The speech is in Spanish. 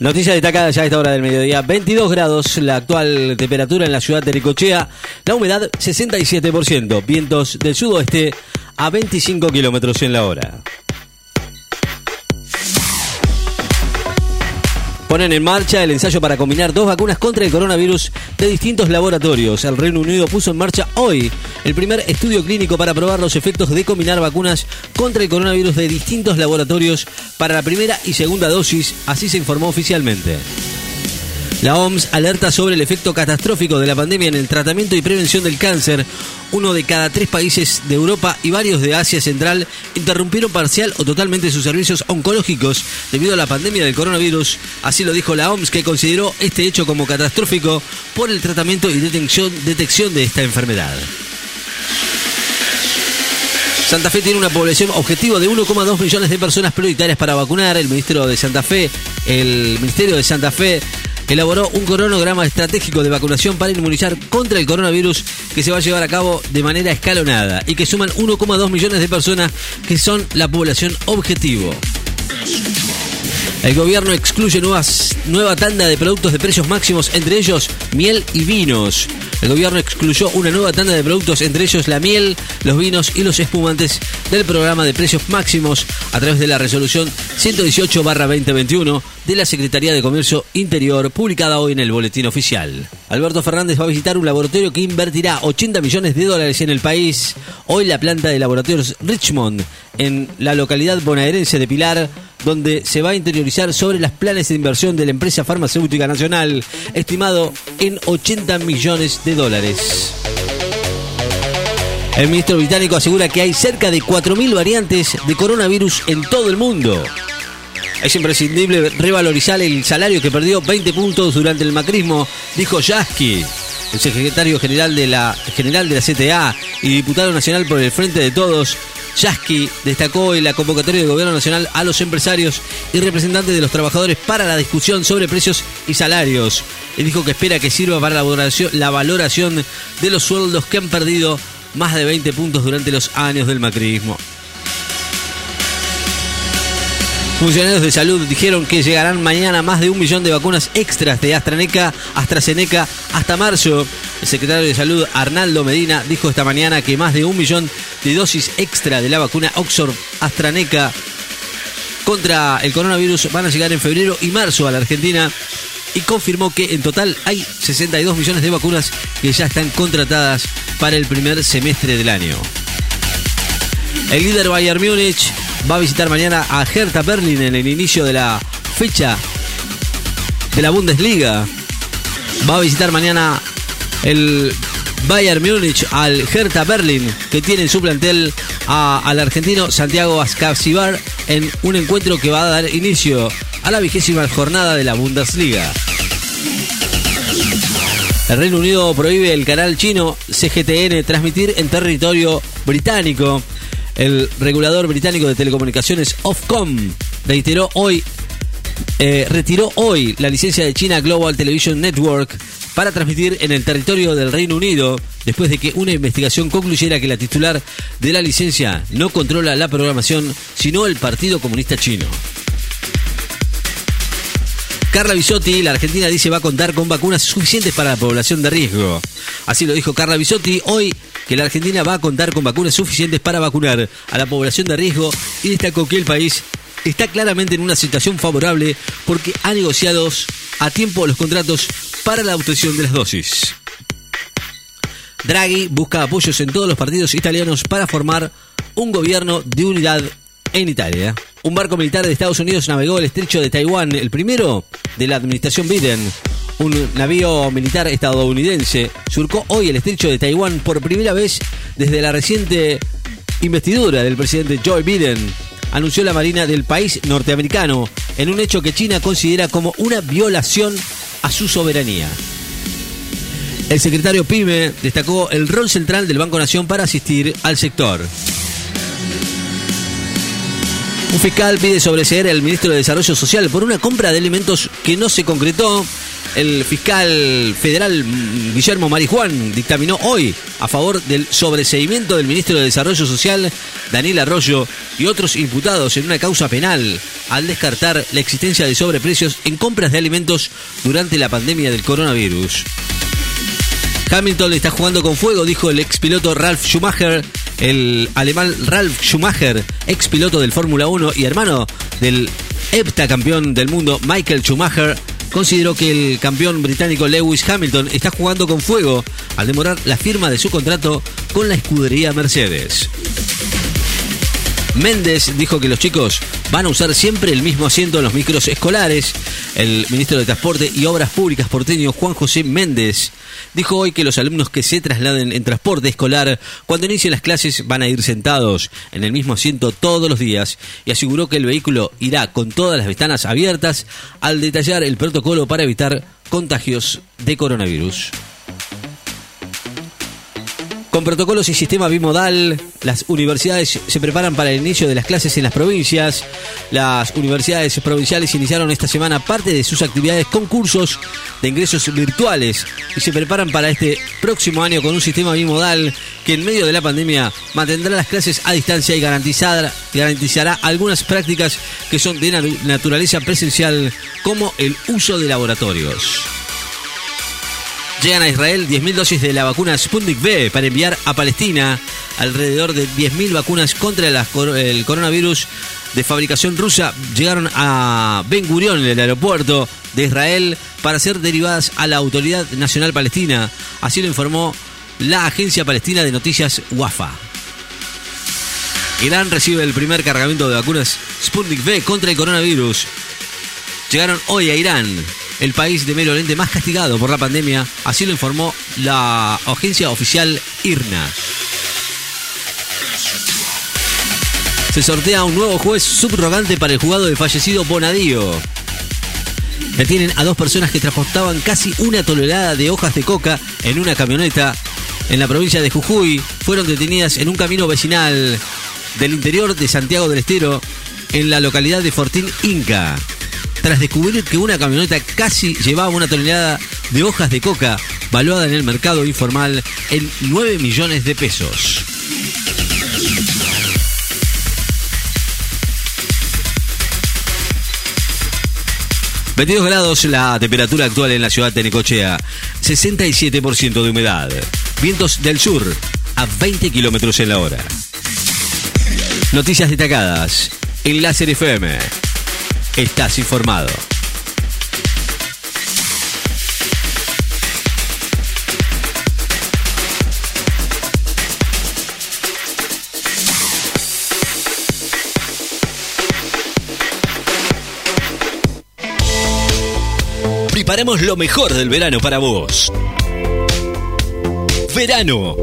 Noticia destacada ya a esta hora del mediodía. 22 grados la actual temperatura en la ciudad de Ricochea. La humedad 67%. Vientos del sudoeste a 25 kilómetros en la hora. Ponen en marcha el ensayo para combinar dos vacunas contra el coronavirus de distintos laboratorios. El Reino Unido puso en marcha hoy el primer estudio clínico para probar los efectos de combinar vacunas contra el coronavirus de distintos laboratorios para la primera y segunda dosis, así se informó oficialmente. La OMS alerta sobre el efecto catastrófico de la pandemia en el tratamiento y prevención del cáncer. Uno de cada tres países de Europa y varios de Asia Central interrumpieron parcial o totalmente sus servicios oncológicos debido a la pandemia del coronavirus. Así lo dijo la OMS, que consideró este hecho como catastrófico por el tratamiento y detección, de esta enfermedad. Santa Fe tiene una población objetivo de 1,2 millones de personas prioritarias para vacunar. El ministro de Santa Fe, el Ministerio de Santa Fe elaboró un cronograma estratégico de vacunación para inmunizar contra el coronavirus que se va a llevar a cabo de manera escalonada y que suman 1,2 millones de personas que son la población objetivo. El gobierno excluye nuevas, nueva tanda de productos de precios máximos, entre ellos miel y vinos. El gobierno excluyó una nueva tanda de productos, entre ellos la miel, los vinos y los espumantes, del programa de precios máximos a través de la resolución 118-2021 de la Secretaría de Comercio Interior, publicada hoy en el Boletín Oficial. Alberto Fernández va a visitar un laboratorio que invertirá 80 millones de dólares en el país. Hoy la planta de laboratorios Richmond, en la localidad bonaerense de Pilar, donde se va a interiorizar sobre los planes de inversión de la empresa farmacéutica nacional, estimado en 80 millones de dólares. El ministro británico asegura que hay cerca de 4.000 variantes de coronavirus en todo el mundo. Es imprescindible revalorizar el salario que perdió 20 puntos durante el macrismo, dijo Yasky, el secretario general de la general de la CTA y diputado nacional por el Frente de Todos. Yasky destacó en la convocatoria del Gobierno Nacional a los empresarios y representantes de los trabajadores para la discusión sobre precios y salarios. Y dijo que espera que sirva para la valoración de los sueldos que han perdido más de 20 puntos durante los años del macrismo. Funcionarios de salud dijeron que llegarán mañana más de un millón de vacunas extras de AstraZeneca, AstraZeneca hasta marzo. El secretario de Salud Arnaldo Medina dijo esta mañana que más de un millón de dosis extra de la vacuna Oxford AstraZeneca contra el coronavirus van a llegar en febrero y marzo a la Argentina y confirmó que en total hay 62 millones de vacunas que ya están contratadas para el primer semestre del año. El líder Bayern Múnich va a visitar mañana a Hertha Berlin en el inicio de la fecha de la Bundesliga. Va a visitar mañana el Bayern Múnich al Hertha Berlin, que tiene en su plantel al argentino Santiago Ascasibar en un encuentro que va a dar inicio a la vigésima jornada de la Bundesliga. El Reino Unido prohíbe el canal chino CGTN transmitir en territorio británico. El regulador británico de telecomunicaciones Ofcom reiteró hoy, eh, retiró hoy la licencia de China Global Television Network para transmitir en el territorio del Reino Unido después de que una investigación concluyera que la titular de la licencia no controla la programación, sino el Partido Comunista Chino. Carla Bisotti, la Argentina dice va a contar con vacunas suficientes para la población de riesgo. Así lo dijo Carla Bisotti hoy que la Argentina va a contar con vacunas suficientes para vacunar a la población de riesgo y destacó que el país está claramente en una situación favorable porque ha negociado a tiempo los contratos para la obtención de las dosis. Draghi busca apoyos en todos los partidos italianos para formar un gobierno de unidad en Italia. Un barco militar de Estados Unidos navegó el estrecho de Taiwán, el primero de la administración Biden. Un navío militar estadounidense surcó hoy el estrecho de Taiwán por primera vez desde la reciente investidura del presidente Joe Biden, anunció la Marina del país norteamericano, en un hecho que China considera como una violación a su soberanía. El secretario PYME destacó el rol central del Banco Nación para asistir al sector. Un fiscal pide sobreseer al ministro de Desarrollo Social por una compra de alimentos que no se concretó. El fiscal federal mm, Guillermo Marijuán dictaminó hoy a favor del sobreseimiento del ministro de Desarrollo Social, Daniel Arroyo, y otros imputados en una causa penal al descartar la existencia de sobreprecios en compras de alimentos durante la pandemia del coronavirus. Hamilton está jugando con fuego, dijo el ex piloto Ralf Schumacher. El alemán Ralf Schumacher, ex piloto del Fórmula 1 y hermano del heptacampeón del mundo Michael Schumacher, consideró que el campeón británico Lewis Hamilton está jugando con fuego al demorar la firma de su contrato con la escudería Mercedes. Méndez dijo que los chicos van a usar siempre el mismo asiento en los micros escolares. El ministro de Transporte y Obras Públicas porteño Juan José Méndez dijo hoy que los alumnos que se trasladen en transporte escolar cuando inicien las clases van a ir sentados en el mismo asiento todos los días y aseguró que el vehículo irá con todas las ventanas abiertas al detallar el protocolo para evitar contagios de coronavirus. Con protocolos y sistema bimodal, las universidades se preparan para el inicio de las clases en las provincias. Las universidades provinciales iniciaron esta semana parte de sus actividades con cursos de ingresos virtuales y se preparan para este próximo año con un sistema bimodal que en medio de la pandemia mantendrá las clases a distancia y garantizará algunas prácticas que son de naturaleza presencial como el uso de laboratorios. Llegan a Israel 10.000 dosis de la vacuna Sputnik V para enviar a Palestina alrededor de 10.000 vacunas contra el coronavirus de fabricación rusa. Llegaron a Ben Gurion, en el aeropuerto de Israel, para ser derivadas a la Autoridad Nacional Palestina. Así lo informó la agencia palestina de noticias WAFA. Irán recibe el primer cargamento de vacunas Sputnik V contra el coronavirus. Llegaron hoy a Irán el país de Medio Oriente más castigado por la pandemia, así lo informó la agencia oficial IRNA. Se sortea un nuevo juez subrogante para el juzgado del fallecido Bonadío. Detienen a dos personas que transportaban casi una tonelada de hojas de coca en una camioneta en la provincia de Jujuy. Fueron detenidas en un camino vecinal del interior de Santiago del Estero, en la localidad de Fortín Inca tras descubrir que una camioneta casi llevaba una tonelada de hojas de coca valuada en el mercado informal en 9 millones de pesos. ...22 grados la temperatura actual en la ciudad de Necochea... ...67% de humedad... ...vientos del sur... ...a 20 kilómetros en la hora... Noticias destacadas... ...en Láser FM estás informado. Preparemos lo mejor del verano para vos. Verano